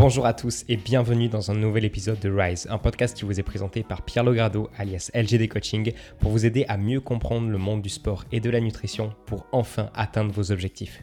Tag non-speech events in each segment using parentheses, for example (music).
Bonjour à tous et bienvenue dans un nouvel épisode de Rise, un podcast qui vous est présenté par Pierre Logrado, alias LGD Coaching, pour vous aider à mieux comprendre le monde du sport et de la nutrition pour enfin atteindre vos objectifs.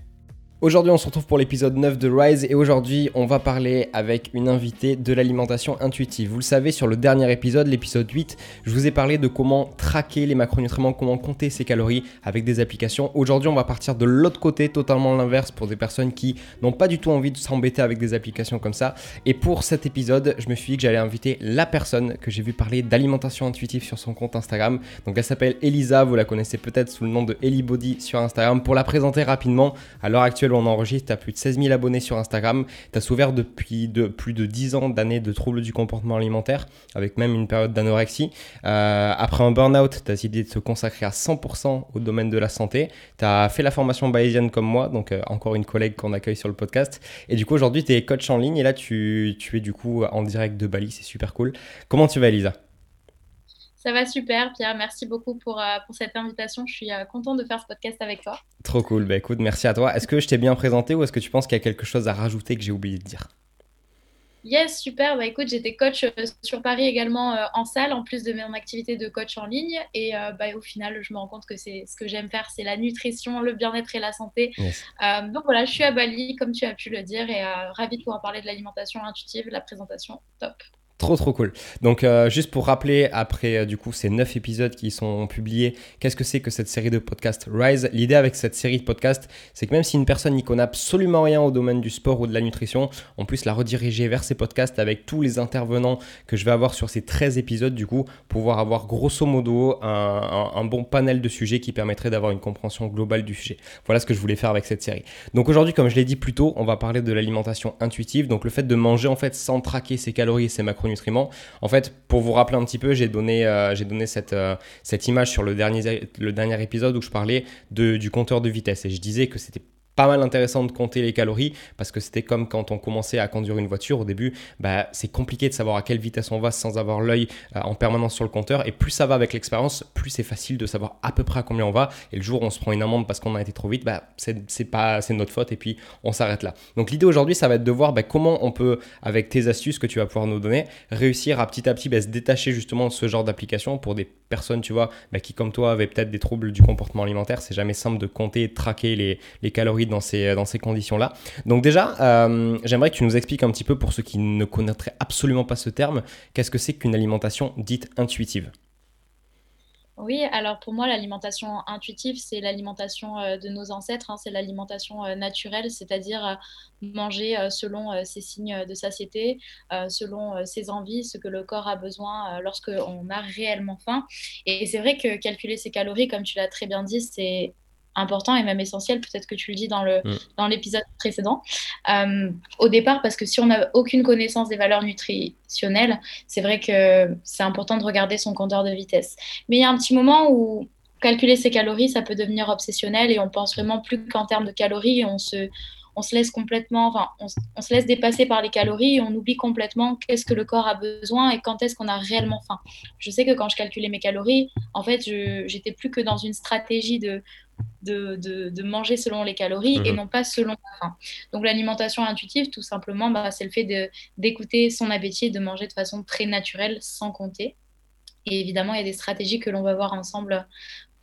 Aujourd'hui, on se retrouve pour l'épisode 9 de Rise et aujourd'hui, on va parler avec une invitée de l'alimentation intuitive. Vous le savez, sur le dernier épisode, l'épisode 8, je vous ai parlé de comment traquer les macronutriments, comment compter ses calories avec des applications. Aujourd'hui, on va partir de l'autre côté, totalement l'inverse pour des personnes qui n'ont pas du tout envie de s'embêter avec des applications comme ça. Et pour cet épisode, je me suis dit que j'allais inviter la personne que j'ai vu parler d'alimentation intuitive sur son compte Instagram. Donc elle s'appelle Elisa, vous la connaissez peut-être sous le nom de Elibody sur Instagram. Pour la présenter rapidement, à l'heure actuelle, on enregistre, tu as plus de 16 000 abonnés sur Instagram, tu as souffert depuis de, plus de 10 ans d'années de troubles du comportement alimentaire, avec même une période d'anorexie. Euh, après un burn-out, tu as décidé de se consacrer à 100% au domaine de la santé. Tu as fait la formation bayésienne comme moi, donc euh, encore une collègue qu'on accueille sur le podcast. Et du coup, aujourd'hui, tu es coach en ligne et là, tu, tu es du coup en direct de Bali, c'est super cool. Comment tu vas, Elisa? Ça va super, Pierre. Merci beaucoup pour, euh, pour cette invitation. Je suis euh, contente de faire ce podcast avec toi. Trop cool. Bah écoute, merci à toi. Est-ce que je t'ai bien présenté ou est-ce que tu penses qu'il y a quelque chose à rajouter que j'ai oublié de dire? Yes, super. Bah écoute, j'étais coach euh, sur Paris également en salle, en plus de mon activité de coach en ligne. Et bah, au final, je me rends compte que c'est ce que j'aime faire, c'est la nutrition, le bien-être et la santé. donc voilà, je suis à Bali, comme tu as pu le dire, et ravie de pouvoir parler de l'alimentation intuitive, la présentation top. Trop trop cool. Donc euh, juste pour rappeler, après euh, du coup ces 9 épisodes qui sont publiés, qu'est-ce que c'est que cette série de podcasts Rise? L'idée avec cette série de podcasts, c'est que même si une personne n'y connaît absolument rien au domaine du sport ou de la nutrition, on puisse la rediriger vers ces podcasts avec tous les intervenants que je vais avoir sur ces 13 épisodes du coup, pouvoir avoir grosso modo un, bon panel de sujets qui permettrait d'avoir une compréhension globale du sujet. Voilà ce que je voulais faire avec cette série. Donc aujourd'hui, comme je l'ai dit plus tôt, on va parler de l'alimentation intuitive, donc le fait de manger en fait sans traquer ses calories et ses macros nutriments. En fait, pour vous rappeler un petit peu, j'ai donné, euh, j'ai donné cette, euh, cette image sur le dernier, le dernier épisode où je parlais de, du compteur de vitesse et je disais que c'était pas mal intéressant de compter les calories parce que c'était comme quand on commençait à conduire une voiture au début, bah, c'est compliqué de savoir à quelle vitesse on va sans avoir l'œil euh, en permanence sur le compteur. Et plus ça va avec l'expérience, plus c'est facile de savoir à peu près à combien on va. Et le jour où on se prend une amende parce qu'on a été trop vite, bah, c'est pas c'est notre faute et puis on s'arrête là. Donc l'idée aujourd'hui ça va être de voir bah, comment on peut avec tes astuces que tu vas pouvoir nous donner réussir à petit à petit bah, se détacher justement de ce genre d'application pour des personnes tu vois bah, qui comme toi avaient peut-être des troubles du comportement alimentaire, c'est jamais simple de compter de traquer les, les calories dans ces, dans ces conditions-là. Donc déjà, euh, j'aimerais que tu nous expliques un petit peu, pour ceux qui ne connaîtraient absolument pas ce terme, qu'est-ce que c'est qu'une alimentation dite intuitive? Oui, alors pour moi, l'alimentation intuitive, c'est l'alimentation euh, de nos ancêtres, hein, c'est l'alimentation euh, naturelle, c'est-à-dire manger selon ses signes de satiété, selon ses envies, ce que le corps a besoin lorsqu'on a réellement faim. Et c'est vrai que calculer ses calories, comme tu l'as très bien dit, c'est important et même essentiel, peut-être que tu le dis dans, mm. l'épisode précédent, euh, au départ, parce que si on n'a aucune connaissance des valeurs nutritionnelles, c'est vrai que c'est important de regarder son compteur de vitesse. Mais il y a un petit moment où calculer ses calories, ça peut devenir obsessionnel et on pense vraiment plus qu'en termes de calories et on se, on se laisse complètement, enfin, on, se laisse dépasser par les calories et on oublie complètement qu'est-ce que le corps a besoin et quand est-ce qu'on a réellement faim. Je sais que quand je calculais mes calories, en fait, j'étais plus que dans une stratégie de de, manger selon les calories et mhm. non pas selon la faim. Donc l'alimentation intuitive, tout simplement, bah, c'est le fait d'écouter son appétit et de manger de façon très naturelle sans compter. Et évidemment, il y a des stratégies que l'on va voir ensemble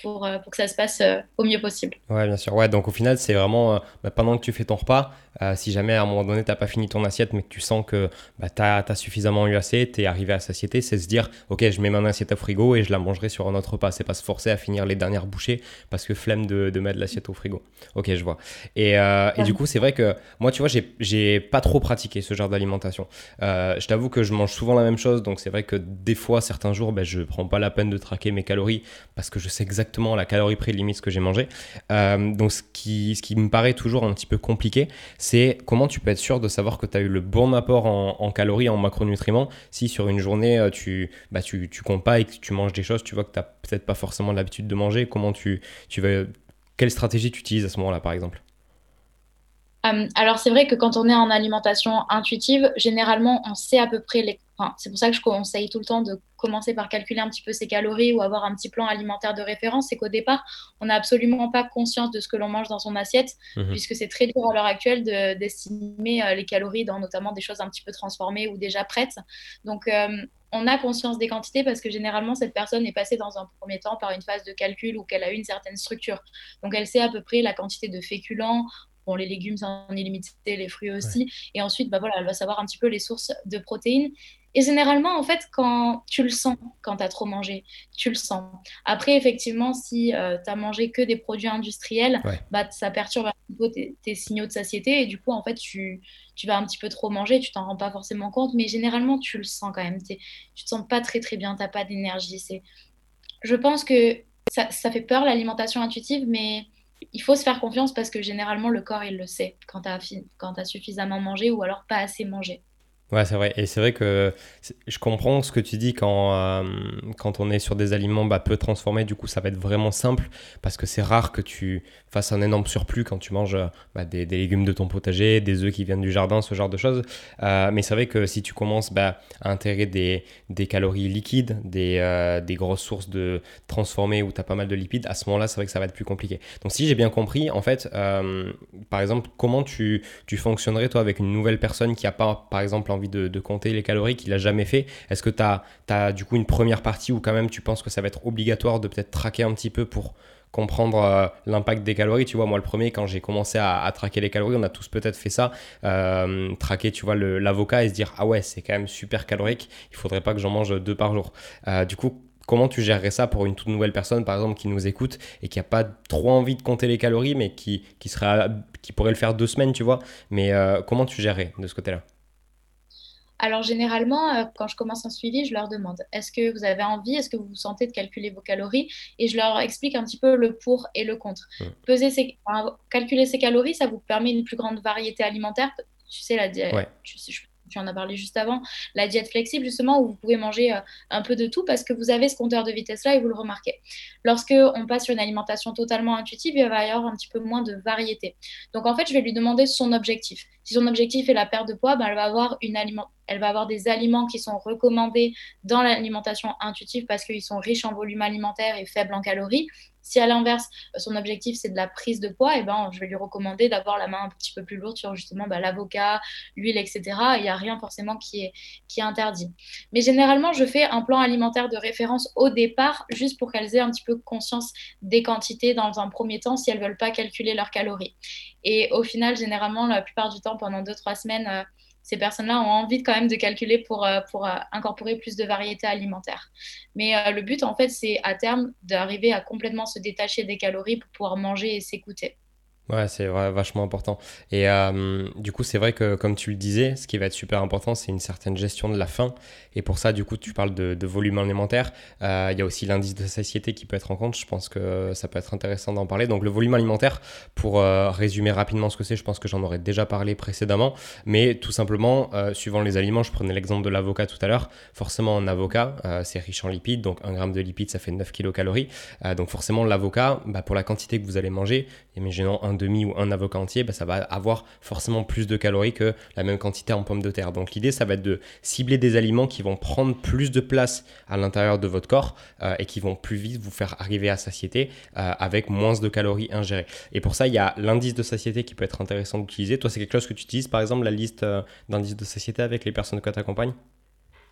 pour, euh, pour que ça se passe euh, au mieux possible. Ouais, bien sûr. Ouais, donc au final, c'est vraiment euh, bah, pendant que tu fais ton repas, si jamais à un moment donné, tu n'as pas fini ton assiette, mais que tu sens que bah, tu as, suffisamment eu assez, tu es arrivé à satiété, c'est se dire, ok, je mets mon assiette au frigo et je la mangerai sur un autre repas. C'est pas se forcer à finir les dernières bouchées parce que flemme de, de mettre l'assiette au frigo. Ok, je vois. Et, et du coup, c'est vrai que moi, tu vois, j'ai pas trop pratiqué ce genre d'alimentation. je t'avoue que je mange souvent la même chose, donc c'est vrai que des fois, certains jours, ben, je prends pas la peine de traquer mes calories parce que je sais exactement la calorie près limite que j'ai mangé. Euh, donc ce qui, me paraît toujours un petit peu compliqué, c'est comment tu peux être sûr de savoir que tu as eu le bon apport en, calories, en macronutriments, si sur une journée euh, tu, bah, tu comptes pas et que tu manges des choses, tu vois que tu n'as peut-être pas forcément l'habitude de manger, comment tu, tu vas, quelle stratégie tu utilises à ce moment-là par exemple? Euh, alors c'est vrai que quand on est en alimentation intuitive, généralement on sait à peu près les c'est pour ça que je conseille tout le temps de commencer par calculer un petit peu ses calories ou avoir un petit plan alimentaire de référence. C'est qu'au départ, on n'a absolument pas conscience de ce que l'on mange dans son assiette, mhm. puisque c'est très dur à l'heure actuelle d'estimer euh, les calories dans notamment des choses un petit peu transformées ou déjà prêtes. Donc, euh, on a conscience des quantités parce que généralement, cette personne est passée dans un premier temps par une phase de calcul où qu'elle a eu une certaine structure. Donc, elle sait à peu près la quantité de féculents, Bon, les légumes, c'est en illimité, les fruits aussi. Et ensuite, bah, voilà, elle va savoir un petit peu les sources de protéines. Et généralement, en fait, quand tu le sens, quand tu as trop mangé, tu le sens. Après, effectivement, si euh, tu as mangé que des produits industriels, bah, ça perturbe un peu tes, signaux de satiété. Et du coup, en fait, tu, tu vas un petit peu trop manger, tu t'en rends pas forcément compte. Mais généralement, tu le sens quand même. Tu te sens pas très, très bien, tu pas d'énergie. Je pense que ça, ça fait peur, l'alimentation intuitive, mais il faut se faire confiance parce que généralement, le corps, il le sait quand tu as, as suffisamment mangé ou alors pas assez mangé. Ouais, c'est vrai. Et c'est vrai que je comprends ce que tu dis quand, euh, quand on est sur des aliments bah, peu transformés. Du coup, ça va être vraiment simple parce que c'est rare que tu fasses un énorme surplus quand tu manges bah, des, légumes de ton potager, des œufs qui viennent du jardin, ce genre de choses. Euh, mais c'est vrai que si tu commences bah, à intégrer des, des calories liquides, des, euh, des grosses sources de transformés où tu as pas mal de lipides, à ce moment-là, c'est vrai que ça va être plus compliqué. Donc, si j'ai bien compris, en fait, par exemple, comment tu, tu fonctionnerais toi avec une nouvelle personne qui n'a pas, par exemple, envie de, compter les calories qu'il a jamais fait. Est-ce que tu as, du coup une première partie où quand même tu penses que ça va être obligatoire de peut-être traquer un petit peu pour comprendre euh, l'impact des calories? Tu vois, moi, le premier, quand j'ai commencé à, traquer les calories, on a tous peut-être fait ça, euh, traquer, tu vois, l'avocat et se dire, ah ouais, c'est quand même super calorique, il faudrait pas que j'en mange deux par jour. Euh, du coup, comment tu gérerais ça pour une toute nouvelle personne, par exemple, qui nous écoute et qui n'a pas trop envie de compter les calories, mais qui, qui, qui pourrait le faire deux semaines, tu vois? Mais comment tu gérerais de ce côté-là? Alors généralement, euh, quand je commence un suivi, je leur demande est-ce que vous avez envie, est-ce que vous vous sentez de calculer vos calories? Et je leur explique un petit peu le pour et le contre. Peser calculer ses calories, ça vous permet une plus grande variété alimentaire. Tu sais, la, ouais tu en as parlé juste avant, la diète flexible, justement, où vous pouvez manger euh, un peu de tout parce que vous avez ce compteur de vitesse-là et vous le remarquez. Lorsque on passe sur une alimentation totalement intuitive, il va y avoir un petit peu moins de variété. Donc, en fait, je vais lui demander son objectif. Si son objectif est la perte de poids, ben, elle, va avoir une aliment... elle va avoir des aliments qui sont recommandés dans l'alimentation intuitive parce qu'ils sont riches en volume alimentaire et faibles en calories. Si à l'inverse, son objectif c'est de la prise de poids, eh ben, je vais lui recommander d'avoir la main un petit peu plus lourde sur justement bah, l'avocat, l'huile, etc. Il n'y a rien forcément qui est, qui est interdit. Mais généralement, je fais un plan alimentaire de référence au départ, juste pour qu'elles aient un petit peu conscience des quantités dans un premier temps, si elles ne veulent pas calculer leurs calories. Et au final, généralement, la plupart du temps, pendant 2-3 semaines, euh, ces personnes-là ont envie quand même de calculer pour, euh, pour euh, incorporer plus de variété alimentaire. Mais euh, le but, en fait, c'est à terme d'arriver à complètement se détacher des calories pour pouvoir manger et s'écouter. Ouais, c'est vachement important. Et euh, du coup, c'est vrai que, comme tu le disais, ce qui va être super important, c'est une certaine gestion de la faim. Et pour ça, du coup, tu parles de, volume alimentaire. Euh, il y a aussi l'indice de satiété qui peut être en compte. Je pense que ça peut être intéressant d'en parler. Donc, le volume alimentaire, pour euh, résumer rapidement ce que c'est, je pense que j'en aurais déjà parlé précédemment. Mais tout simplement, suivant les aliments, je prenais l'exemple de l'avocat tout à l'heure. Forcément, un avocat, c'est riche en lipides. Donc, un gramme de lipides, ça fait 9 kilocalories. donc, forcément, l'avocat, bah, pour la quantité que vous allez manger, imaginons un demi ou un avocat entier, bah, ça va avoir forcément plus de calories que la même quantité en pommes de terre. Donc l'idée, ça va être de cibler des aliments qui vont prendre plus de place à l'intérieur de votre corps euh, et qui vont plus vite vous faire arriver à satiété euh, avec moins de calories ingérées. Et pour ça, il y a l'indice de satiété qui peut être intéressant d'utiliser. Toi, c'est quelque chose que tu utilises, par exemple, la liste euh, d'indice de satiété avec les personnes que tu accompagnes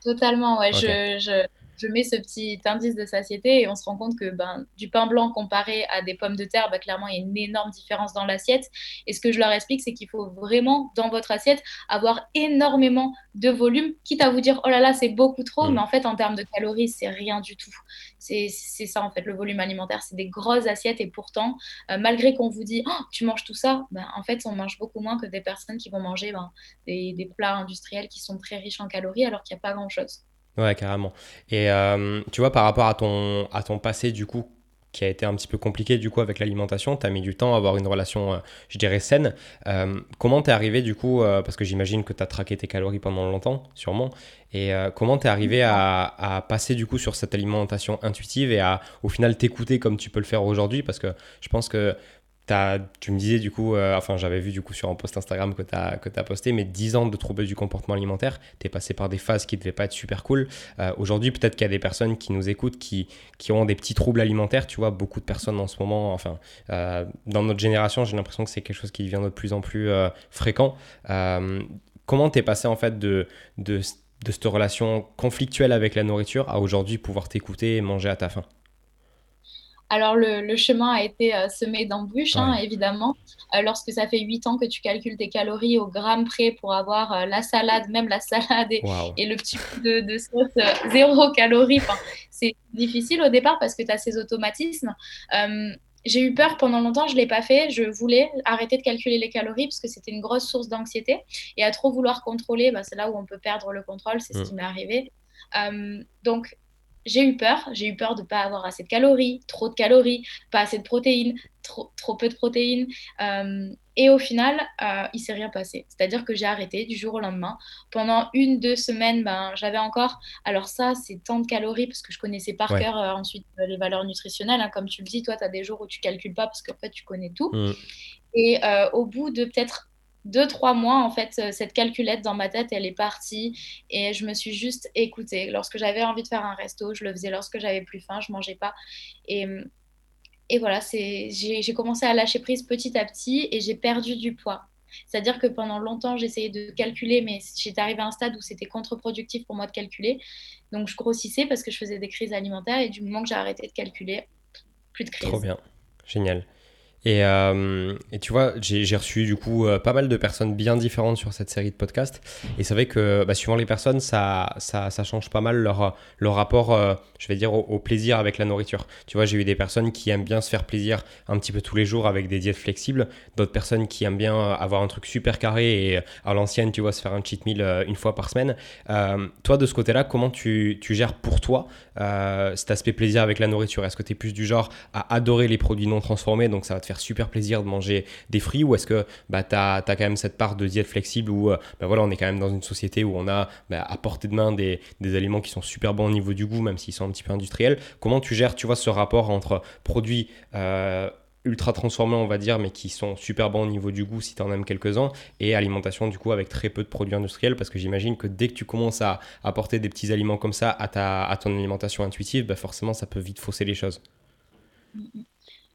Totalement, ouais. je je mets ce petit indice de satiété et on se rend compte que ben, du pain blanc comparé à des pommes de terre, ben, clairement, il y a une énorme différence dans l'assiette. Et ce que je leur explique, c'est qu'il faut vraiment, dans votre assiette, avoir énormément de volume, quitte à vous dire, oh là là, c'est beaucoup trop, mm. mais en fait, en termes de calories, c'est rien du tout. C'est ça, en fait, le volume alimentaire. C'est des grosses assiettes et pourtant, euh, malgré qu'on vous dit, oh, tu manges tout ça, ben, en fait, on mange beaucoup moins que des personnes qui vont manger ben, des, des plats industriels qui sont très riches en calories alors qu'il n'y a pas grand-chose. Ouais, carrément. Et euh, tu vois, par rapport à ton, à ton passé, du coup, qui a été un petit peu compliqué, du coup, avec l'alimentation, tu as mis du temps à avoir une relation, euh, je dirais, saine. Euh, comment t'es arrivé, du coup, parce que j'imagine que tu as traqué tes calories pendant longtemps, sûrement, et comment t'es arrivé à, à, passer, du coup, sur cette alimentation intuitive et à, au final, t'écouter comme tu peux le faire aujourd'hui? Parce que je pense que tu me disais du coup, euh, enfin j'avais vu du coup sur un post Instagram que tu as, que posté, mais 10 ans de troubles du comportement alimentaire, tu es passé par des phases qui ne devaient pas être super cool. Euh, aujourd'hui, peut-être qu'il y a des personnes qui nous écoutent qui, qui ont des petits troubles alimentaires, tu vois, beaucoup de personnes en ce moment, enfin euh, dans notre génération, j'ai l'impression que c'est quelque chose qui devient de plus en plus fréquent. comment tu es passé en fait de, de, de cette relation conflictuelle avec la nourriture à aujourd'hui pouvoir t'écouter et manger à ta faim? Alors, le, chemin a été euh, semé d'embûches, hein, évidemment. Euh, lorsque ça fait 8 ans que tu calcules tes calories au gramme près pour avoir euh, la salade, même la salade et, le petit peu de, sauce zéro calorie, c'est difficile au départ parce que tu as ces automatismes. j'ai eu peur pendant longtemps, je ne l'ai pas fait. Je voulais arrêter de calculer les calories parce que c'était une grosse source d'anxiété. Et à trop vouloir contrôler, bah, c'est là où on peut perdre le contrôle, c'est ce qui m'est arrivé. donc, j'ai eu peur. J'ai eu peur de ne pas avoir assez de calories, trop de calories, pas assez de protéines, trop, trop peu de protéines. Euh, et au final, euh, il s'est rien passé. C'est-à-dire que j'ai arrêté du jour au lendemain. Pendant une, deux semaines, ben, j'avais encore. Alors, ça, c'est tant de calories parce que je connaissais par cœur euh, ensuite euh, les valeurs nutritionnelles. Hein. Comme tu le dis, toi, tu as des jours où tu calcules pas parce qu'en fait, tu connais tout. Mm. Et au bout de peut-être deux, trois mois, en fait, euh, cette calculette dans ma tête, elle est partie et je me suis juste écoutée. Lorsque j'avais envie de faire un resto, je le faisais. Lorsque j'avais plus faim, je mangeais pas. Et, et voilà, j'ai commencé à lâcher prise petit à petit et j'ai perdu du poids. C'est-à-dire que pendant longtemps, j'essayais de calculer, mais j'étais arrivée à un stade où c'était contre-productif pour moi de calculer. Donc, je grossissais parce que je faisais des crises alimentaires et du moment que j'ai arrêté de calculer, plus de crises. Trop bien, génial. Et, euh, et, tu vois, j'ai reçu du coup euh, pas mal de personnes bien différentes sur cette série de podcasts. Et c'est vrai que bah, suivant les personnes, ça, ça, ça, change pas mal leur, leur rapport, euh, je vais dire, au, plaisir avec la nourriture. Tu vois, j'ai eu des personnes qui aiment bien se faire plaisir un petit peu tous les jours avec des diètes flexibles. D'autres personnes qui aiment bien avoir un truc super carré et à l'ancienne, tu vois, se faire un cheat meal une fois par semaine. toi, de ce côté-là, comment tu, tu, gères pour toi cet aspect plaisir avec la nourriture? Est-ce que tu es plus du genre à adorer les produits non transformés, donc ça va te faire super plaisir de manger des fruits ou est-ce que bah, tu as, quand même cette part de diète flexible où euh, bah, voilà, on est quand même dans une société où on a bah, à portée de main des, des, aliments qui sont super bons au niveau du goût, même s'ils sont un petit peu industriels. Comment tu gères, tu vois, ce rapport entre produits euh, ultra transformés, on va dire, mais qui sont super bons au niveau du goût si tu en aimes quelques-uns, et alimentation du coup avec très peu de produits industriels, parce que j'imagine que dès que tu commences à apporter des petits aliments comme ça à, ta, à ton alimentation intuitive, bah forcément ça peut vite fausser les choses.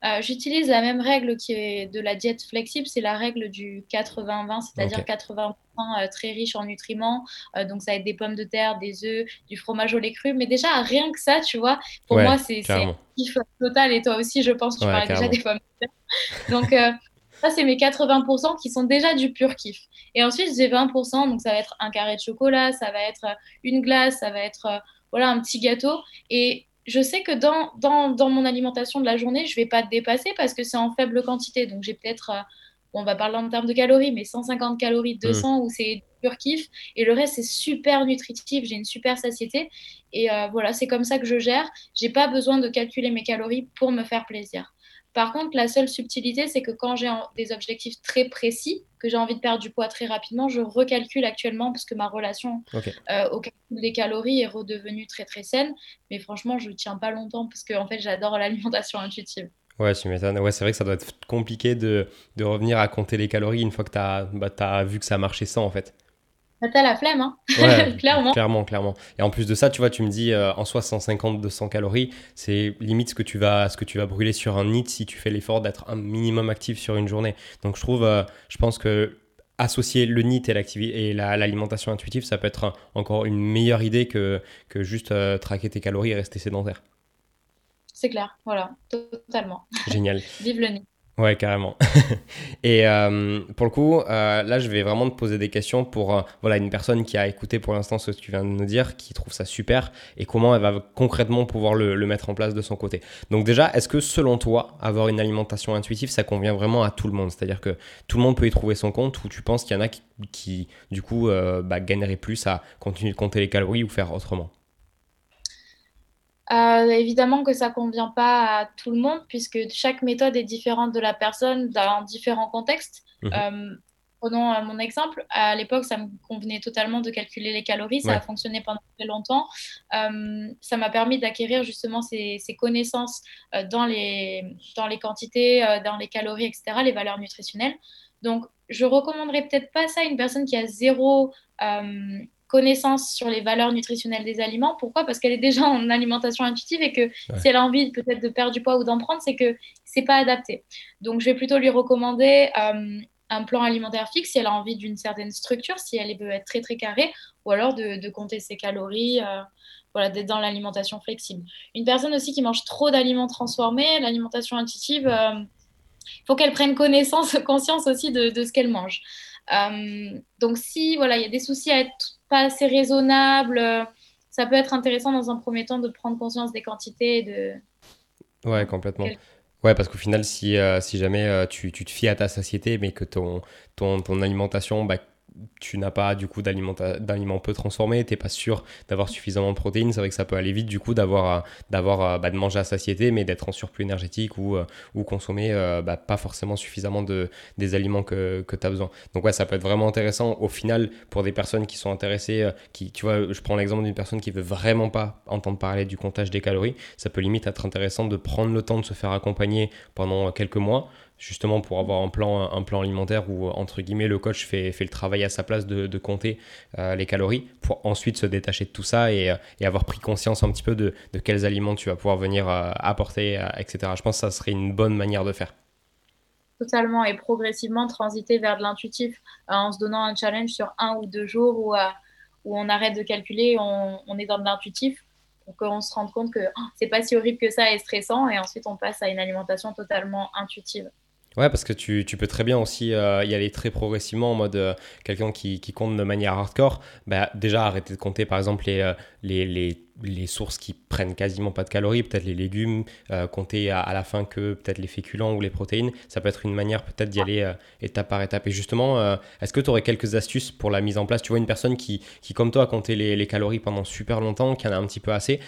Euh, j'utilise la même règle qui est de la diète flexible, c'est la règle du 80-20, c'est-à-dire 80% euh, très riche en nutriments. Euh, donc, ça va être des pommes de terre, des œufs, du fromage au lait cru. Mais déjà, rien que ça, tu vois, pour moi, c'est kiff total. Et toi aussi, je pense, tu parles déjà des pommes de terre. Donc, ça, c'est mes 80% qui sont déjà du pur kiff. Et ensuite, j'ai 20%, donc ça va être un carré de chocolat, ça va être une glace, ça va être voilà, un petit gâteau. Et je sais que dans, dans, mon alimentation de la journée, je ne vais pas te dépasser parce que c'est en faible quantité. Donc, j'ai peut-être, euh, on va parler en termes de calories, mais 150 calories, 200 mmh. où c'est pur kiff. Et le reste, c'est super nutritif. J'ai une super satiété. Et euh, voilà, c'est comme ça que je gère. J'ai pas besoin de calculer mes calories pour me faire plaisir. Par contre, la seule subtilité, c'est que quand j'ai des objectifs très précis, que j'ai envie de perdre du poids très rapidement, je recalcule actuellement parce que ma relation euh, au calcul des calories est redevenue très très saine. Mais franchement, je ne tiens pas longtemps parce que en fait, j'adore (laughs) l'alimentation intuitive. Ouais, tu m'étonnes. Ouais, c'est vrai que ça doit être compliqué de, de, revenir à compter les calories une fois que tu as, bah, as vu que ça marchait sans en fait. T'as la flemme, hein (laughs) clairement. Clairement, clairement. Et en plus de ça, tu vois, tu me dis euh, en soi 150-200 calories, c'est limite ce que, tu vas, ce que tu vas brûler sur un NIT si tu fais l'effort d'être un minimum actif sur une journée. Donc je trouve, euh, je pense que associer le NIT et l'alimentation intuitive, ça peut être encore une meilleure idée que, que juste euh, traquer tes calories et rester sédentaire. C'est clair, voilà, totalement. Génial. (laughs) Vive le NIT. Ouais, carrément. (laughs) et euh, pour le coup, euh, là, je vais vraiment te poser des questions pour euh, voilà une personne qui a écouté pour l'instant ce que tu viens de nous dire, qui trouve ça super, et comment elle va concrètement pouvoir le, mettre en place de son côté. Donc déjà, est-ce que selon toi, avoir une alimentation intuitive, ça convient vraiment à tout le monde? C'est-à-dire que tout le monde peut y trouver son compte, ou tu penses qu'il y en a qui, du coup, bah, gagneraient plus à continuer de compter les calories ou faire autrement? Euh, évidemment que ça ne convient pas à tout le monde puisque chaque méthode est différente de la personne dans différents contextes. Mhm. Euh, prenons euh, mon exemple. À l'époque, ça me convenait totalement de calculer les calories. Ça a fonctionné pendant très longtemps. Euh, ça m'a permis d'acquérir justement ces, connaissances euh, dans, les, dans les quantités, dans les calories, etc., les valeurs nutritionnelles. Donc, je recommanderais peut-être pas ça à une personne qui a zéro connaissance sur les valeurs nutritionnelles des aliments. Pourquoi? Parce qu'elle est déjà en alimentation intuitive et que si elle a envie peut-être de perdre du poids ou d'en prendre, c'est que c'est pas adapté. Donc, je vais plutôt lui recommander un plan alimentaire fixe si elle a envie d'une certaine structure, si elle veut être très très carrée, ou alors de, compter ses calories, euh, voilà, d'être dans l'alimentation flexible. Une personne aussi qui mange trop d'aliments transformés, l'alimentation intuitive, il euh, faut qu'elle prenne connaissance, (laughs) conscience aussi de, ce qu'elle mange. Euh, donc si voilà, il y a des soucis à être pas assez raisonnable, ça peut être intéressant dans un premier temps de prendre conscience des quantités et de. Ouais, complètement. Ouais, parce qu'au final, si, euh, si jamais euh, tu, tu, te fies à ta satiété, mais que ton, ton, ton alimentation, bah, tu n'as pas du coup d'aliments peu transformés, tu n'es pas sûr d'avoir suffisamment de protéines, c'est vrai que ça peut aller vite du coup d'avoir d'avoir euh, bah, de manger à satiété mais d'être en surplus énergétique ou, euh, ou consommer euh, bah, pas forcément suffisamment de, des aliments que, que tu as besoin. Donc ouais, ça peut être vraiment intéressant au final pour des personnes qui sont intéressées, qui tu vois, je prends l'exemple d'une personne qui veut vraiment pas entendre parler du comptage des calories, ça peut limite être intéressant de prendre le temps de se faire accompagner pendant quelques mois justement pour avoir un plan, un plan alimentaire où, entre guillemets, le coach fait, fait le travail à sa place de, compter euh, les calories pour ensuite se détacher de tout ça et, euh, et, avoir pris conscience un petit peu de, de quels aliments tu vas pouvoir venir euh, apporter, etc. Je pense que ça serait une bonne manière de faire. Totalement et progressivement transiter vers de l'intuitif en se donnant un challenge sur un ou deux jours où, où on arrête de calculer, on, on est dans de l'intuitif pour qu'on se rende compte que oh, c'est pas si horrible que ça et stressant et ensuite on passe à une alimentation totalement intuitive. Ouais, parce que tu, tu, peux très bien aussi euh, y aller très progressivement en mode euh, quelqu'un qui, qui, compte de manière hardcore. Bah, déjà, arrêter de compter par exemple les, euh, les, les, les, sources qui prennent quasiment pas de calories, peut-être les légumes, compter à, la fin que peut-être les féculents ou les protéines. Ça peut être une manière peut-être d'y aller étape par étape. Et justement, est-ce que tu aurais quelques astuces pour la mise en place? Tu vois, une personne qui, qui comme toi, a compté les, les, calories pendant super longtemps, qui en a un petit peu assez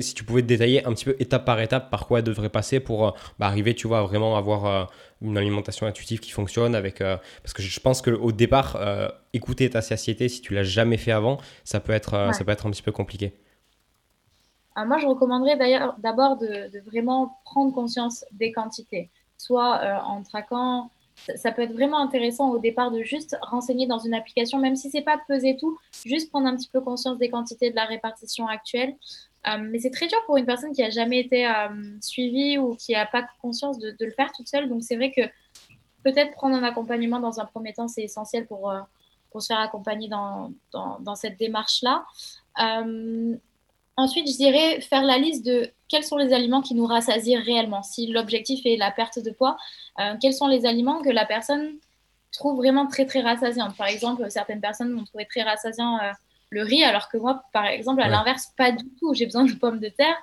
si tu pouvais te détailler un petit peu étape par étape par quoi elle devrait passer pour euh, bah, arriver, tu vois, vraiment avoir euh, une alimentation intuitive qui fonctionne avec euh, parce que je pense que au départ écouter ta satiété si tu l'as jamais fait avant ça peut être ça peut être un petit peu compliqué. Ah, moi je recommanderais d'ailleurs d'abord de, de, vraiment prendre conscience des quantités. Soit en traquant ça peut être vraiment intéressant au départ de juste renseigner dans une application, même si c'est pas peser tout, juste prendre un petit peu conscience des quantités de la répartition actuelle. Euh, mais c'est très dur pour une personne qui a jamais été euh, suivie ou qui n'a pas conscience de, le faire toute seule. Donc c'est vrai que peut-être prendre un accompagnement dans un premier temps, c'est essentiel pour, euh, se faire accompagner dans cette démarche-là. ensuite, je dirais faire la liste de quels sont les aliments qui nous rassasient réellement. Si l'objectif est la perte de poids, quels sont les aliments que la personne trouve vraiment très très rassasiants. Par exemple, certaines personnes vont trouver très rassasiant le riz, alors que moi, par exemple, à l'inverse, pas du tout. J'ai besoin de pommes de terre.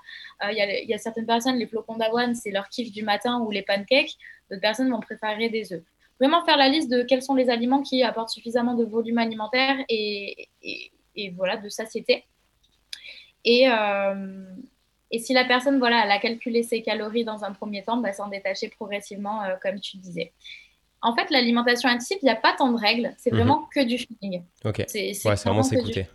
Euh, il y, a certaines personnes, les flocons d'avoine, c'est leur kiff du matin ou les pancakes. D'autres personnes vont préférer des œufs. Vraiment faire la liste de quels sont les aliments qui apportent suffisamment de volume alimentaire et, et, voilà, de satiété. Et, euh, et si la personne, voilà, elle a calculé ses calories dans un premier temps, bah, s'en détacher progressivement, euh, comme tu disais en fait, l'alimentation intuitive, il n'y a pas tant de règles. C'est mhm. vraiment que du feeling. Ok. C'est vraiment s'écouter.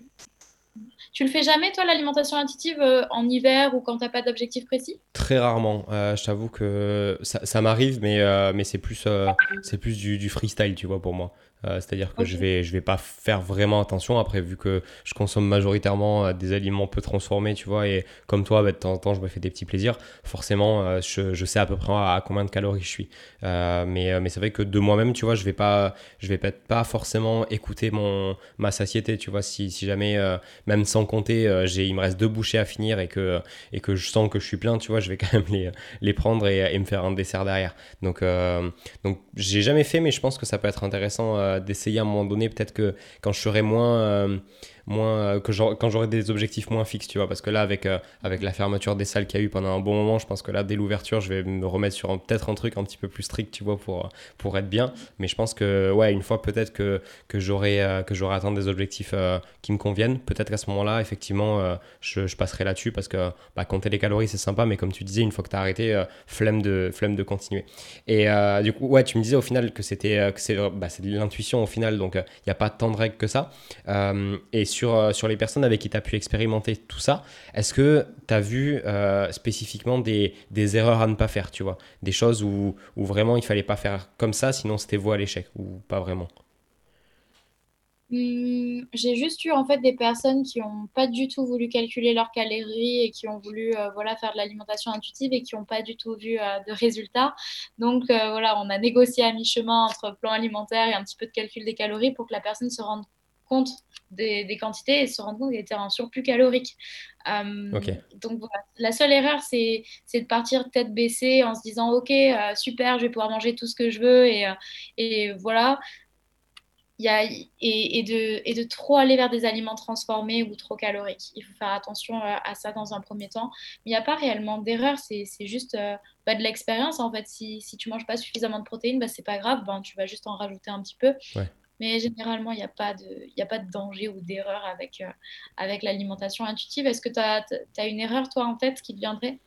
Tu le fais jamais, toi, l'alimentation intuitive euh, en hiver ou quand tu n'as pas d'objectif précis? Très rarement. Euh, je t'avoue que ça, m'arrive, mais, euh, mais c'est plus, c'est plus du, du, freestyle, tu vois, pour moi. Euh, c'est-à-dire que je vais je vais pas faire vraiment attention. Après vu que je consomme majoritairement euh, des aliments peu transformés tu vois et comme toi bah, de temps en temps je me fais des petits plaisirs forcément euh, je, je, sais à peu près à, combien de calories je suis. Mais mais c'est vrai que de moi-même tu vois je vais pas je vais pas, pas forcément écouter mon ma satiété tu vois. Si, si jamais même sans compter j'ai il me reste deux bouchées à finir et que et que je sens que je suis plein tu vois je vais (laughs) quand même les, les prendre et, et me faire un dessert derrière. Donc donc j'ai jamais fait mais je pense que ça peut être intéressant d'essayer à un moment donné, peut-être que quand je serai moins, euh, moins que quand j'aurai des objectifs moins fixes, tu vois. Parce que là, avec, avec la fermeture des salles qu'il y a eu pendant un bon moment, je pense que là, dès l'ouverture, je vais me remettre sur peut-être un truc un petit peu plus strict, tu vois, pour, pour être bien. Mais je pense que, ouais, une fois peut-être que, que j'aurai j'aurai atteint des objectifs qui me conviennent, peut-être qu'à ce moment-là, effectivement, je, passerai là-dessus parce que bah, compter les calories, c'est sympa, mais comme tu disais, une fois que tu as arrêté, flemme, de, flemme de continuer. Et du coup, ouais, tu me disais au final que c'était c'est bah, l'intuition au final, donc il n'y a pas tant de règles que ça. et sur les personnes avec qui tu as pu expérimenter tout ça, est-ce que tu as vu spécifiquement des, erreurs à ne pas faire, tu vois? Des choses où, vraiment il fallait pas faire comme ça, sinon c'était voie à l'échec, ou pas vraiment? Hmm, j'ai juste eu en fait des personnes qui n'ont pas du tout voulu calculer leurs calories et qui ont voulu euh, voilà, faire de l'alimentation intuitive et qui n'ont pas du tout vu euh, de résultats. Donc euh, voilà, on a négocié à mi-chemin entre plan alimentaire et un petit peu de calcul des calories pour que la personne se rende compte des, quantités et se rende compte qu'elle était en surplus calorique. Donc voilà, la seule erreur, c'est de partir tête baissée en se disant ok, super, je vais pouvoir manger tout ce que je veux et, et voilà y a, et, de, et, de, trop aller vers des aliments transformés ou trop caloriques. Il faut faire attention euh, à ça dans un premier temps. Mais il n'y a pas réellement d'erreur, c'est juste euh, bah, de l'expérience. En fait, si, si tu manges pas suffisamment de protéines, bah, c'est pas grave, ben, tu vas juste en rajouter un petit peu. Mais généralement, il n'y a, pas de, danger ou d'erreur avec, euh, l'alimentation intuitive. Est-ce que tu as, une erreur, toi, en tête qui te viendrait?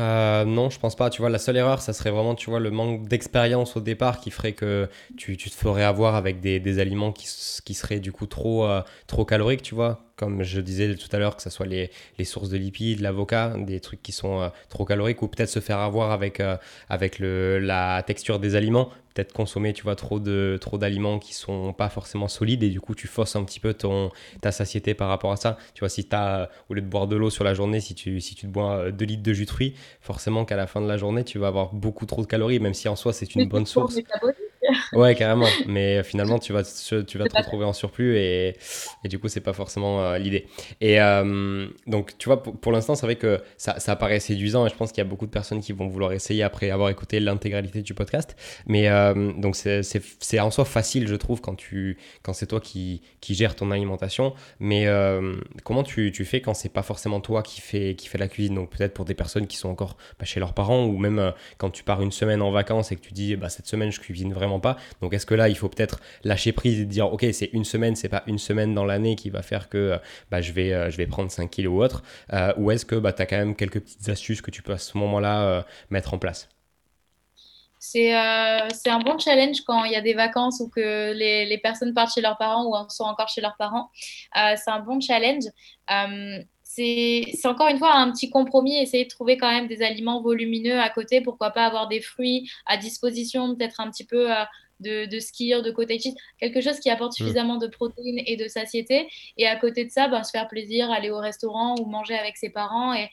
Euh, non, je pense pas. Tu vois, la seule erreur, ça serait vraiment, tu vois, le manque d'expérience au départ qui ferait que tu, te ferais avoir avec des, aliments qui, qui, seraient du coup trop, euh, trop caloriques, tu vois comme je disais tout à l'heure, que ce soit les, les, sources de lipides, l'avocat, des trucs qui sont euh, trop caloriques, ou peut-être se faire avoir avec, euh, avec le, la texture des aliments, peut-être consommer tu vois, trop, de, trop d'aliments qui sont pas forcément solides, et du coup tu fausses un petit peu ton, ta satiété par rapport à ça. Tu vois, si tu as, au lieu de boire de l'eau sur la journée, si tu, si tu te bois 2 litres de jus de fruits, forcément qu'à la fin de la journée, tu vas avoir beaucoup trop de calories, même si en soi c'est une bonne source. Ouais, carrément. Mais euh, finalement, tu vas, tu vas te retrouver en surplus et, et du coup, c'est pas forcément euh, l'idée. Et euh, donc, tu vois, pour, l'instant, c'est vrai que ça, ça paraît séduisant et je pense qu'il y a beaucoup de personnes qui vont vouloir essayer après avoir écouté l'intégralité du podcast. Mais donc, c'est en soi facile, je trouve, quand, tu, quand c'est toi qui, qui gères ton alimentation. Mais comment tu, tu fais quand c'est pas forcément toi qui fais, qui fait la cuisine? Donc, peut-être pour des personnes qui sont encore chez leurs parents ou même quand tu pars une semaine en vacances et que tu dis, bah, cette semaine, je cuisine vraiment Donc est-ce que là, il faut peut-être lâcher prise et dire, ok, c'est une semaine, c'est pas une semaine dans l'année qui va faire que euh, bah, je, vais, euh, je vais prendre 5 kilos ou autre euh, Ou est-ce que bah, tu as quand même quelques petites astuces que tu peux à ce moment-là mettre en place? C'est un bon challenge quand il y a des vacances ou que les, les, personnes partent chez leurs parents ou sont encore chez leurs parents. c'est un bon challenge c'est encore une fois un petit compromis, essayer de trouver quand même des aliments volumineux à côté, pourquoi pas avoir des fruits à disposition, peut-être un petit peu euh, de, de skier, de cottage cheese, quelque chose qui apporte mm. suffisamment de protéines et de satiété. Et à côté de ça, ben, se faire plaisir, aller au restaurant ou manger avec ses parents et,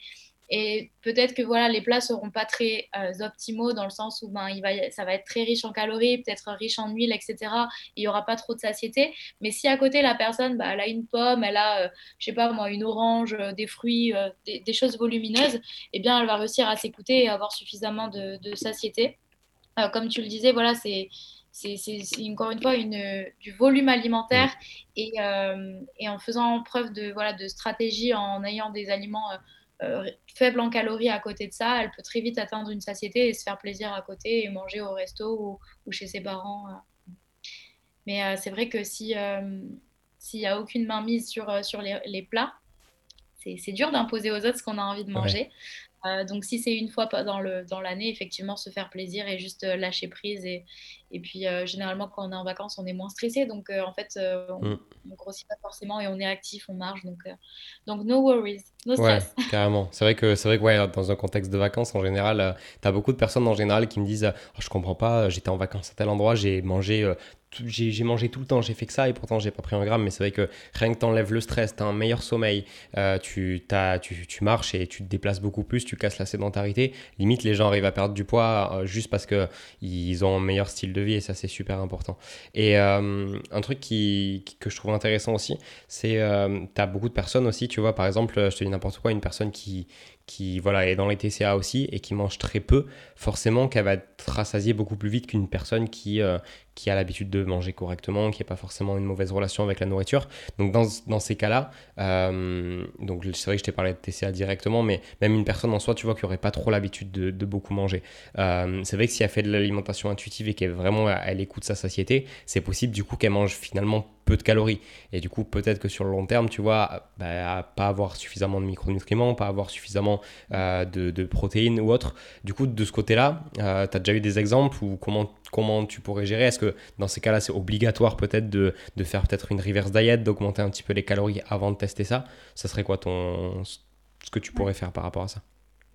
et peut-être que voilà, les plats seront pas très euh, optimaux dans le sens où ben, il va, ça va être très riche en calories, peut-être riche en huile, etc. il n'y aura pas trop de satiété. Mais si à côté, la personne, bah, elle a une pomme, elle a, euh, je sais pas moi, une orange, euh, des fruits, des, choses volumineuses, eh bien, elle va réussir à s'écouter et avoir suffisamment de, satiété. comme tu le disais, voilà, c'est c'est encore une fois une, du volume alimentaire et, et, en faisant preuve de, voilà, de stratégie, en ayant des aliments euh, faible en calories à côté de ça, elle peut très vite atteindre une satiété et se faire plaisir à côté et manger au resto ou, chez ses parents. Euh. Mais euh, c'est vrai que si s'il n'y a aucune mainmise sur, sur les, plats, c'est dur d'imposer aux autres ce qu'on a envie de manger. Euh, donc si c'est une fois dans l'année, dans effectivement se faire plaisir et juste euh, lâcher prise. Et, et puis euh, généralement quand on est en vacances, on est moins stressé. Donc en fait, on ne mm. grossit pas forcément et on est actif, on marche. Donc, donc no worries, no stress. Ouais, (laughs) carrément. C'est vrai que, c'est vrai que ouais, dans un contexte de vacances, en général, tu as beaucoup de personnes en général qui me disent oh, Je comprends pas, j'étais en vacances à tel endroit, j'ai mangé j'ai mangé tout le temps, j'ai fait que ça et pourtant j'ai pas pris un gramme. Mais c'est vrai que rien que t'enlèves le stress, t'as un meilleur sommeil, euh, tu, tu, tu, marches et tu te déplaces beaucoup plus, tu casses la sédentarité. Limite, les gens arrivent à perdre du poids euh, juste parce qu'ils ont un meilleur style de vie et ça c'est super important. Et euh, un truc qui, que je trouve intéressant aussi, c'est tu as beaucoup de personnes aussi, tu vois, par exemple, je te dis n'importe quoi, une personne qui, qui voilà, est dans les TCA aussi et qui mange très peu, forcément qu'elle va être rassasiée beaucoup plus vite qu'une personne qui, qui a l'habitude de manger correctement, qui n'a pas forcément une mauvaise relation avec la nourriture. Donc dans, dans ces cas-là, euh, donc c'est vrai que je t'ai parlé de TCA directement, mais même une personne en soi, tu vois, qui n'aurait pas trop l'habitude de, beaucoup manger. Euh, c'est vrai que si elle fait de l'alimentation intuitive et qu'elle vraiment elle écoute sa satiété, c'est possible du coup qu'elle mange finalement peu de calories. Et du coup, peut-être que sur le long terme, tu vois, bah, pas avoir suffisamment de micronutriments, pas avoir suffisamment euh, de, de, protéines ou autre. Du coup, de ce côté-là, euh, tu as déjà eu des exemples ou comment, comment tu pourrais gérer? Est-ce que dans ces cas-là, c'est obligatoire peut-être de, de, faire peut-être une reverse diet, d'augmenter un petit peu les calories avant de tester ça. Ça serait quoi ton, ce que tu pourrais faire par rapport à ça?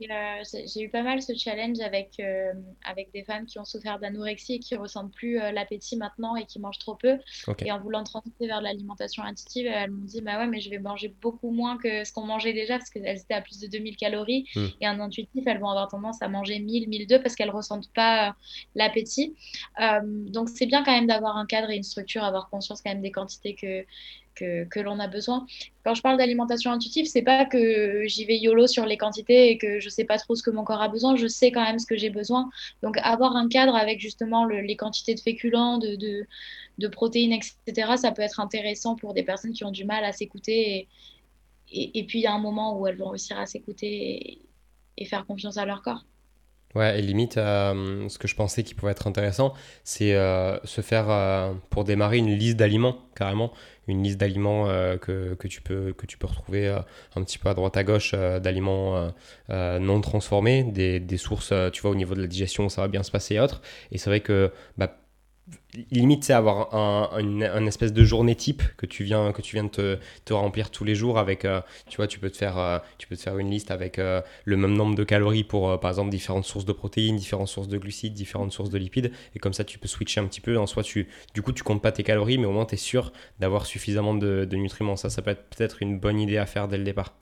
Euh, j'ai eu pas mal ce challenge avec, euh, avec des femmes qui ont souffert d'anorexie et qui ressentent plus euh, l'appétit maintenant et qui mangent trop peu. Et en voulant transiter vers l'alimentation intuitive, elles m'ont dit Bah ouais, mais je vais manger beaucoup moins que ce qu'on mangeait déjà parce qu'elles étaient à plus de 2000 calories. Hmm. Et en intuitif, elles vont avoir tendance à manger 1000, 1002 parce qu'elles ressentent pas l'appétit. donc c'est bien quand même d'avoir un cadre et une structure, avoir conscience quand même des quantités que que, l'on a besoin. Quand je parle d'alimentation intuitive, c'est pas que j'y vais YOLO sur les quantités et que je sais pas trop ce que mon corps a besoin, je sais quand même ce que j'ai besoin. Donc avoir un cadre avec justement les quantités de féculents, de, de, protéines, etc., ça peut être intéressant pour des personnes qui ont du mal à s'écouter. Et, puis il y a un moment où elles vont réussir à s'écouter et faire confiance à leur corps. Ouais, et limite, euh, ce que je pensais qui pouvait être intéressant, c'est euh, se faire, euh, pour démarrer, une liste d'aliments, carrément. Une liste d'aliments que, que, tu peux, que tu peux retrouver un petit peu à droite à gauche, d'aliments non transformés, des, des, sources, tu vois, au niveau de la digestion, ça va bien se passer et autres. Et c'est vrai que bah, limite c'est avoir un, une, espèce de journée type que tu viens que tu viens de te, te remplir tous les jours avec euh, tu vois tu peux te faire euh, tu peux te faire une liste avec euh, le même nombre de calories pour par exemple différentes sources de protéines différentes sources de glucides différentes sources de lipides. Et comme ça tu peux switcher un petit peu. En soi tu du coup tu comptes pas tes calories mais au moins tu es sûr d'avoir suffisamment de, de, nutriments. Ça ça peut être peut-être une bonne idée à faire dès le départ.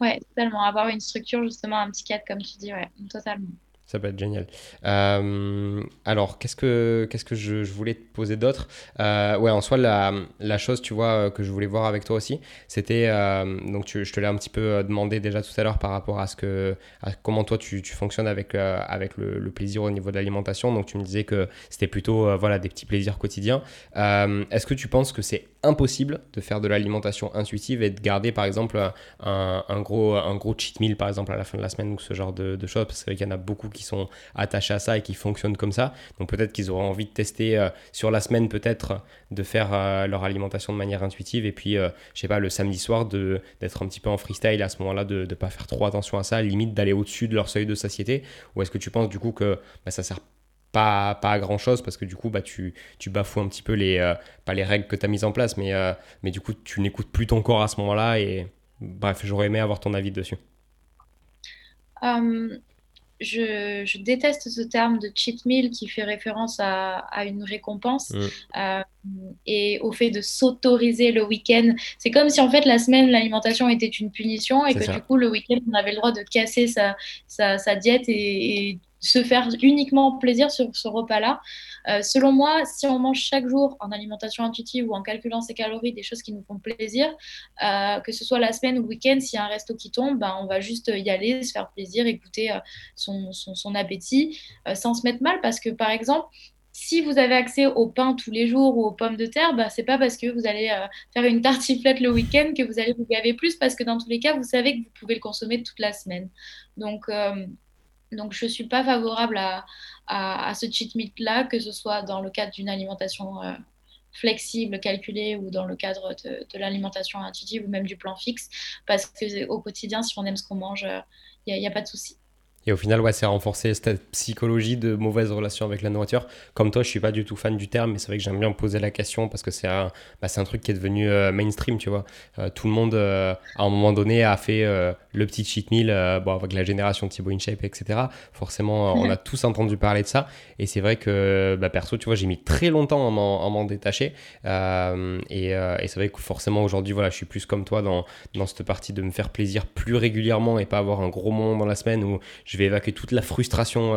Ouais totalement. Avoir une structure justement un petit cadre comme tu dis ouais totalement ça peut être génial. Euh, alors, qu'est-ce que, qu'est-ce que je, voulais te poser d'autre? Euh, Ouais, en soi, la, la, chose, tu vois, euh, que je voulais voir avec toi aussi, c'était, donc je te l'ai un petit peu demandé déjà tout à l'heure par rapport à ce que, à comment toi tu, tu fonctionnes avec, avec le, plaisir au niveau de l'alimentation. Donc, tu me disais que c'était plutôt, voilà, des petits plaisirs quotidiens. est-ce que tu penses que c'est impossible de faire de l'alimentation intuitive et de garder, par exemple, un, un, gros, un gros cheat meal, par exemple, à la fin de la semaine ou ce genre de, de choses? Parce qu'il y en a beaucoup qui sont attachés à ça et qui fonctionnent comme ça. Donc peut-être qu'ils auraient envie de tester euh, sur la semaine peut-être de faire euh, leur alimentation de manière intuitive et puis euh, je sais pas le samedi soir d'être un petit peu en freestyle à ce moment-là de ne pas faire trop attention à ça, limite d'aller au-dessus de leur seuil de satiété. Ou est-ce que tu penses du coup que bah, ça sert pas, pas à grand chose parce que du coup bah, tu, tu bafoues un petit peu les, pas les règles que tu as mises en place mais, mais du coup tu n'écoutes plus ton corps à ce moment-là et bref j'aurais aimé avoir ton avis dessus je, déteste ce terme de cheat meal qui fait référence à, une récompense mm. euh, et au fait de s'autoriser le week-end. C'est comme si en fait la semaine, l'alimentation était une punition et que du coup le week-end, on avait le droit de casser sa, sa, diète et, se faire uniquement plaisir sur ce repas-là. Euh, selon moi, si on mange chaque jour en alimentation intuitive ou en calculant ses calories des choses qui nous font plaisir, euh, que ce soit la semaine ou le week-end, s'il y a un resto qui tombe, ben, on va juste y aller, se faire plaisir, écouter euh, son, son, appétit, sans se mettre mal. Parce que par exemple, si vous avez accès au pain tous les jours ou aux pommes de terre, bah, c'est pas parce que vous allez faire une tartiflette le week-end que vous allez vous gaver plus, parce que dans tous les cas, vous savez que vous pouvez le consommer toute la semaine. Donc, donc, je ne suis pas favorable à, à, ce cheat meal-là, que ce soit dans le cadre d'une alimentation euh, flexible, calculée, ou dans le cadre de, l'alimentation intuitive, ou même du plan fixe, parce qu'au quotidien, si on aime ce qu'on mange, il n'y a, a, pas de souci. Et au final, ouais, c'est renforcer cette psychologie de mauvaise relation avec la nourriture. Comme toi, je suis pas du tout fan du terme, mais c'est vrai que j'aime bien poser la question parce que c'est un, bah, un truc qui est devenu euh, mainstream, tu vois. Euh, tout le monde, euh, à un moment donné, a fait le petit cheat meal, bon, avec la génération Thibaut InShape, etc. Forcément, on a tous entendu parler de ça. Et c'est vrai que, bah, perso, tu vois, j'ai mis très longtemps à m'en détacher. et, et c'est vrai que forcément, aujourd'hui, voilà, je suis plus comme toi dans, dans cette partie de me faire plaisir plus régulièrement et pas avoir un gros moment dans la semaine où je vais évacuer toute la frustration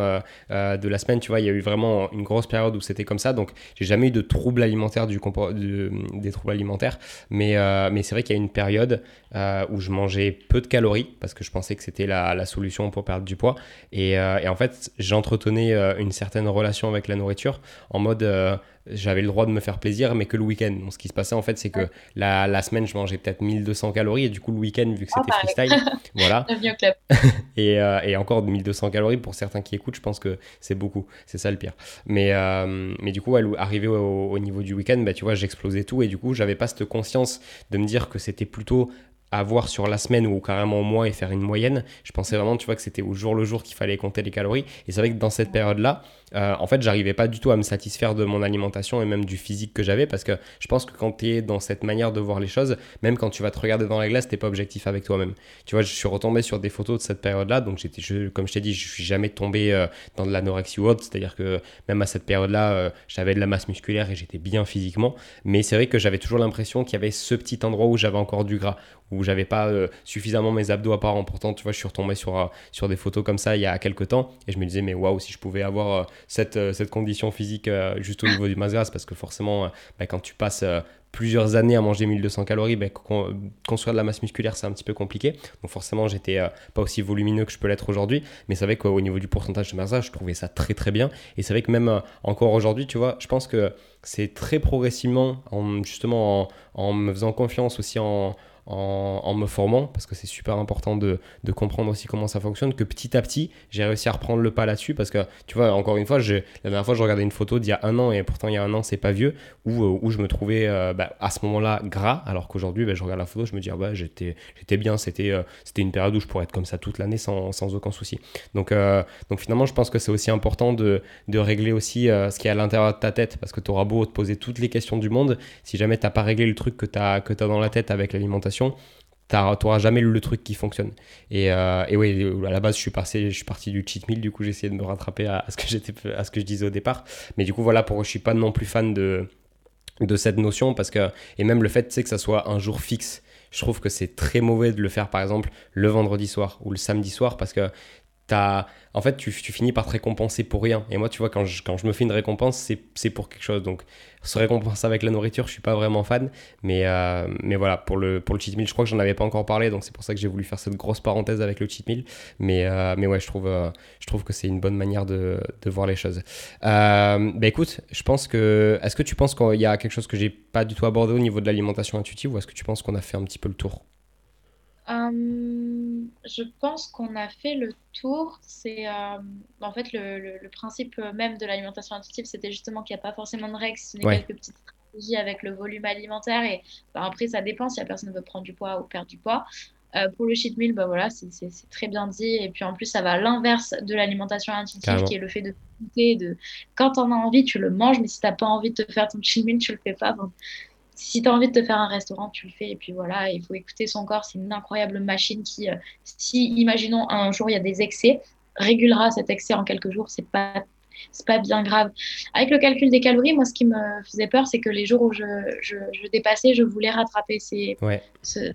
de la semaine. Tu vois, il y a eu vraiment une grosse période où c'était comme ça. Donc, j'ai jamais eu de troubles alimentaires, du des troubles alimentaires. Mais, mais c'est vrai qu'il y a une période où je mangeais peu de calories parce que je pensais que c'était la, solution pour perdre du poids. Et en fait, j'entretenais une certaine relation avec la nourriture en mode j'avais le droit de me faire plaisir, mais que le week-end. Donc, ce qui se passait en fait, c'est que la, la, semaine, je mangeais peut-être 1200 calories, et du coup, le week-end, vu que ah, c'était freestyle, (laughs) voilà. (laughs) et, euh, et, encore 1200 calories pour certains qui écoutent, je pense que c'est beaucoup. C'est ça le pire. Mais, euh, mais du coup, arrivé au, au, niveau du week-end, bah, tu vois, j'explosais tout, et du coup, j'avais pas cette conscience de me dire que c'était plutôt à voir sur la semaine ou carrément au mois et faire une moyenne. Je pensais vraiment, tu vois, que c'était au jour le jour qu'il fallait compter les calories. Et c'est vrai que dans cette période-là, euh, en fait, j'arrivais pas du tout à me satisfaire de mon alimentation et même du physique que j'avais parce que je pense que quand tu es dans cette manière de voir les choses, même quand tu vas te regarder dans la glace, t'es pas objectif avec toi-même. Tu vois, je suis retombé sur des photos de cette période-là, donc j'étais, comme je t'ai dit, je suis jamais tombé euh, dans de l'anorexie ou autre, c'est-à-dire que même à cette période-là, euh, j'avais de la masse musculaire et j'étais bien physiquement, mais c'est vrai que j'avais toujours l'impression qu'il y avait ce petit endroit où j'avais encore du gras, où j'avais pas suffisamment mes abdos apparents. Pourtant, tu vois, je suis retombé sur, sur des photos comme ça il y a quelques temps et je me disais, mais waouh, si je pouvais avoir cette, euh, cette condition physique euh, juste au niveau du masse grasse parce que forcément, euh, bah, quand tu passes plusieurs années à manger 1200 calories, bah, construire de la masse musculaire, c'est un petit peu compliqué. Donc forcément, j'étais pas aussi volumineux que je peux l'être aujourd'hui. Mais c'est vrai qu'au niveau du pourcentage de masse grasse, je trouvais ça très très bien. Et c'est vrai que même encore aujourd'hui, tu vois, je pense que c'est très progressivement, en, justement en, me faisant confiance aussi en, en, me formant, parce que c'est super important de, de, comprendre aussi comment ça fonctionne, que petit à petit, j'ai réussi à reprendre le pas là-dessus, parce que, tu vois, encore une fois, la dernière fois, je regardais une photo d'il y a un an, et pourtant, il y a un an, c'est pas vieux, où, euh, où je me trouvais euh, bah, à ce moment-là gras, alors qu'aujourd'hui, bah, je regarde la photo, je me dis, ah, bah, j'étais bien, c'était euh, c'était une période où je pourrais être comme ça toute l'année sans, sans, aucun souci. Donc, donc finalement, je pense que c'est aussi important de, de régler aussi ce qui est à l'intérieur de ta tête, parce que tu auras beau te poser toutes les questions du monde, si jamais tu n'as pas réglé le truc que tu que as dans la tête avec l'alimentation, tu n'auras jamais le truc qui fonctionne. Et, euh, et, oui, à la base, je suis, passé, je suis parti du cheat meal, du coup, j'ai essayé de me rattraper à, ce que à ce que je disais au départ. Mais du coup, voilà, pour, je suis pas non plus fan de, de cette notion, parce que, et même le fait que ça soit un jour fixe, je trouve que c'est très mauvais de le faire, par exemple, le vendredi soir ou le samedi soir, parce que en fait, tu, tu, finis par te récompenser pour rien. Et moi, tu vois, quand je, quand je me fais une récompense, c'est pour quelque chose. Donc, se récompenser avec la nourriture, je suis pas vraiment fan. Mais, euh, mais voilà, pour le, pour le cheat meal, je crois que j'en avais pas encore parlé. Donc, c'est pour ça que j'ai voulu faire cette grosse parenthèse avec le cheat meal. Mais, euh, mais ouais, je trouve, euh, je trouve que c'est une bonne manière de, de voir les choses. bah écoute, je pense que. Est-ce que tu penses qu'il y a quelque chose que j'ai pas du tout abordé au niveau de l'alimentation intuitive ou est-ce que tu penses qu'on a fait un petit peu le tour? Hum, je pense qu'on a fait le tour. C'est euh, en fait le, le, principe même de l'alimentation intuitive, c'était justement qu'il n'y a pas forcément de règles, ce n'est quelques petites stratégies avec le volume alimentaire. Et bah, après, ça dépend si la personne veut prendre du poids ou perdre du poids. Euh, pour le cheat meal, bah, voilà, c'est très bien dit. Et puis en plus, ça va à l'inverse de l'alimentation intuitive, qui est le fait de goûter. De... Quand en as envie, tu le manges, mais si tu n'as pas envie de te faire ton cheat meal, tu le fais pas si tu as envie de te faire un restaurant, tu le fais. Et puis voilà, il faut écouter son corps. C'est une incroyable machine qui, euh, si, imaginons, un jour il y a des excès, régulera cet excès en quelques jours. C'est pas c'est pas bien grave. Avec le calcul des calories, moi, ce qui me faisait peur, c'est que les jours où je, je, dépassais, je voulais rattraper ces, ce,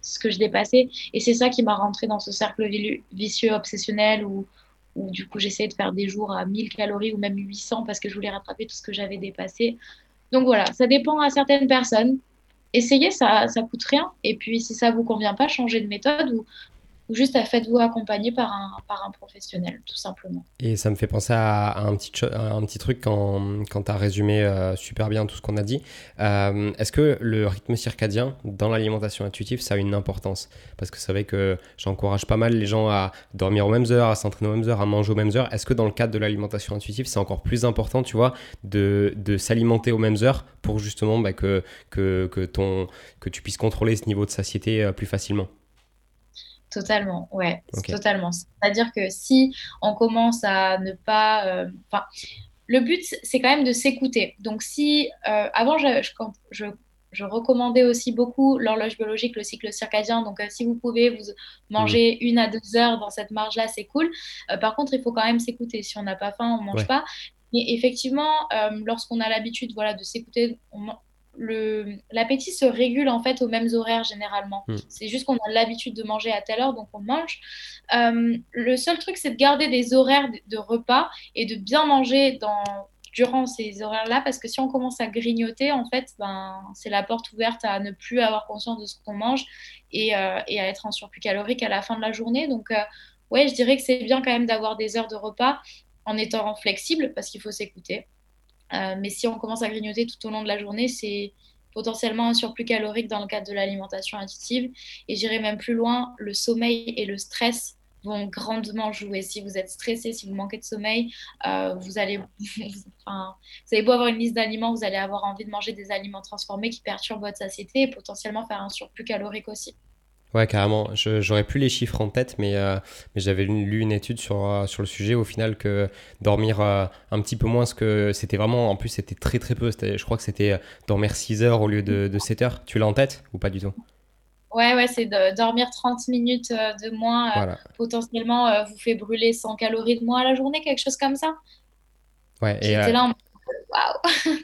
ce, que je dépassais. Et c'est ça qui m'a rentré dans ce cercle vicieux obsessionnel où, où du coup, j'essayais de faire des jours à 1000 calories ou même 800 parce que je voulais rattraper tout ce que j'avais dépassé. Donc voilà, ça dépend à certaines personnes. Essayez, ça ne coûte rien. Et puis si ça ne vous convient pas, changez de méthode ou, ou juste faites-vous accompagner par un, par un professionnel, tout simplement. Et ça me fait penser à, un, petit, un petit truc quand, quand tu as résumé euh, super bien tout ce qu'on a dit. Euh, est-ce que le rythme circadien dans l'alimentation intuitive, ça a une importance? Parce que c'est vrai que j'encourage pas mal les gens à dormir aux mêmes heures, à s'entraîner aux mêmes heures, à manger aux mêmes heures. Est-ce que dans le cadre de l'alimentation intuitive, c'est encore plus important, tu vois, de, de s'alimenter aux mêmes heures pour justement bah, que, que, que, ton, que tu puisses contrôler ce niveau de satiété euh, plus facilement? Totalement, ouais, totalement. C'est-à-dire que si on commence à ne pas... Euh, le but, c'est quand même de s'écouter. Donc si, euh, avant, je, je, je, recommandais aussi beaucoup l'horloge biologique, le cycle circadien. Donc, euh, si vous pouvez vous manger mmh. une à deux heures dans cette marge-là, c'est cool. par contre, il faut quand même s'écouter. Si on n'a pas faim, on ne mange pas. Et effectivement, lorsqu'on a l'habitude voilà, de s'écouter, l'appétit se régule en fait aux mêmes horaires généralement. Hmm. C'est juste qu'on a l'habitude de manger à telle heure, donc on mange. Euh, le seul truc, c'est de garder des horaires de, repas et de bien manger dans, durant ces horaires-là, parce que si on commence à grignoter, en fait, ben, c'est la porte ouverte à ne plus avoir conscience de ce qu'on mange et, euh, et, à être en surplus calorique à la fin de la journée. Donc, euh, ouais, je dirais que c'est bien quand même d'avoir des heures de repas en étant flexible, parce qu'il faut s'écouter. Euh, mais si on commence à grignoter tout au long de la journée, c'est potentiellement un surplus calorique dans le cadre de l'alimentation intuitive. Et j'irai même plus loin, le sommeil et le stress vont grandement jouer. Si vous êtes stressé, si vous manquez de sommeil, euh, vous allez, (laughs) avoir une liste d'aliments, vous allez avoir envie de manger des aliments transformés qui perturbent votre satiété et potentiellement faire un surplus calorique aussi. Ouais, carrément. J'aurais plus les chiffres en tête, mais, euh, mais j'avais lu une étude sur, euh, sur le sujet au final que dormir euh, un petit peu moins, ce que c'était vraiment, en plus c'était très très peu. Je crois que c'était dormir 6 heures au lieu de, de 7 heures. Tu l'as en tête ou pas du tout? Ouais, ouais, c'est de dormir 30 minutes de moins. potentiellement, vous fait brûler 100 calories de moins à la journée, quelque chose comme ça. Ouais, et, là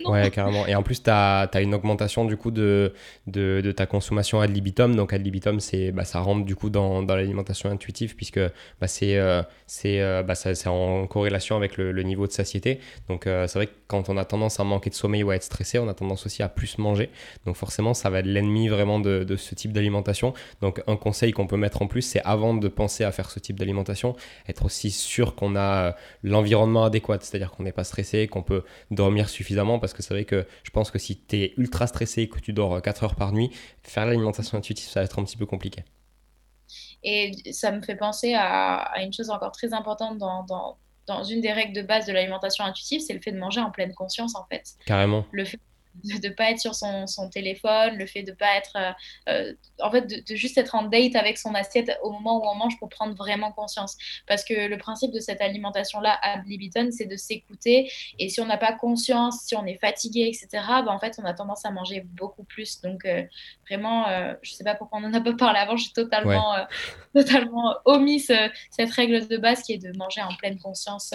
Ouais, carrément. Et en plus, tu as, une augmentation du coup de, de, ta consommation ad libitum. Donc, ad libitum, bah, ça rentre du coup dans, dans l'alimentation intuitive puisque bah, c'est euh, euh, bah, en corrélation avec le, niveau de satiété. Donc, euh, c'est vrai que quand on a tendance à manquer de sommeil ou à être stressé, on a tendance aussi à plus manger. Donc, forcément, ça va être l'ennemi vraiment de, de, ce type d'alimentation. Donc, un conseil qu'on peut mettre en plus, c'est avant de penser à faire ce type d'alimentation, être aussi sûr qu'on a l'environnement adéquat. C'est-à-dire qu'on n'est pas stressé, qu'on peut dormir suffisamment parce que c'est vrai que je pense que si tu es ultra stressé et que tu dors 4 heures par nuit, faire l'alimentation intuitive, ça va être un petit peu compliqué. Et ça me fait penser à, une chose encore très importante dans, dans, dans, une des règles de base de l'alimentation intuitive, c'est le fait de manger en pleine conscience en fait. Carrément. Le fait de ne pas être sur son, son, téléphone, le fait de pas être, euh, euh, en fait, de, juste être en date avec son assiette au moment où on mange pour prendre vraiment conscience. Parce que le principe de cette alimentation-là à Blibiton, c'est de s'écouter. Et si on n'a pas conscience, si on est fatigué, etc., ben, en fait, on a tendance à manger beaucoup plus. Donc, euh, vraiment, je sais pas pourquoi on n'en a pas parlé avant, j'ai totalement, totalement omis cette règle de base qui est de manger en pleine conscience.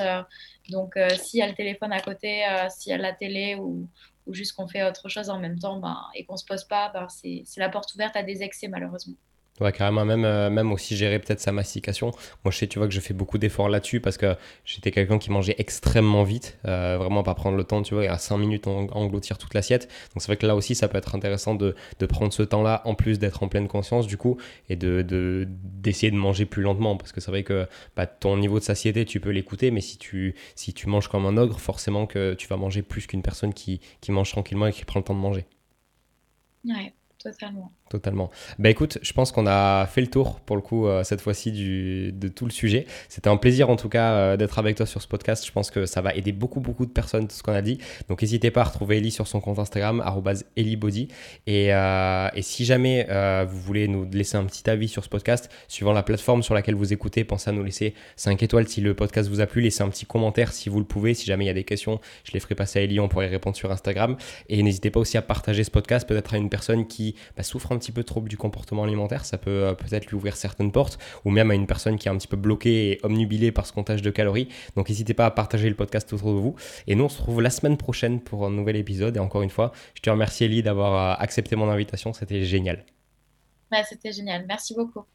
donc, s'il y a le téléphone à côté, s'il y a la télé ou ou juste qu'on fait autre chose en même temps ben, et qu'on se pose pas, ben, c'est la porte ouverte à des excès malheureusement. Ouais, carrément, même, euh, même aussi gérer peut-être sa mastication. Moi, je sais, tu vois, que je fais beaucoup d'efforts là-dessus parce que j'étais quelqu'un qui mangeait extrêmement vite, euh, vraiment pas prendre le temps, tu vois, et à 5 minutes, on, engloutir toute l'assiette. Donc, c'est vrai que là aussi, ça peut être intéressant de, de prendre ce temps-là, en plus d'être en pleine conscience, du coup, et d'essayer de, d'essayer de, manger plus lentement parce que c'est vrai que bah, ton niveau de satiété, tu peux l'écouter, mais si tu, si tu manges comme un ogre, forcément que tu vas manger plus qu'une personne qui, qui mange tranquillement et qui prend le temps de manger. Ouais, totalement totalement. Bah écoute, je pense qu'on a fait le tour pour le coup euh, cette fois-ci de tout le sujet. C'était un plaisir en tout cas euh, d'être avec toi sur ce podcast. Je pense que ça va aider beaucoup beaucoup de personnes tout ce qu'on a dit. Donc n'hésitez pas à retrouver Ellie sur son compte Instagram @ellybody et, euh, et si jamais vous voulez nous laisser un petit avis sur ce podcast, suivant la plateforme sur laquelle vous écoutez, pensez à nous laisser 5 étoiles si le podcast vous a plu, laissez un petit commentaire si vous le pouvez. Si jamais il y a des questions, je les ferai passer à Ellie, on pourrait répondre sur Instagram. Et n'hésitez pas aussi à partager ce podcast peut-être à une personne qui bah, souffre un petit peu trop du comportement alimentaire, ça peut euh, peut-être lui ouvrir certaines portes, ou même à une personne qui est un petit peu bloquée et omnubilée par ce comptage de calories. Donc n'hésitez pas à partager le podcast autour de vous. Et nous, on se retrouve la semaine prochaine pour un nouvel épisode. Et encore une fois, je te remercie Ellie d'avoir euh, accepté mon invitation, c'était génial. c'était génial, merci beaucoup.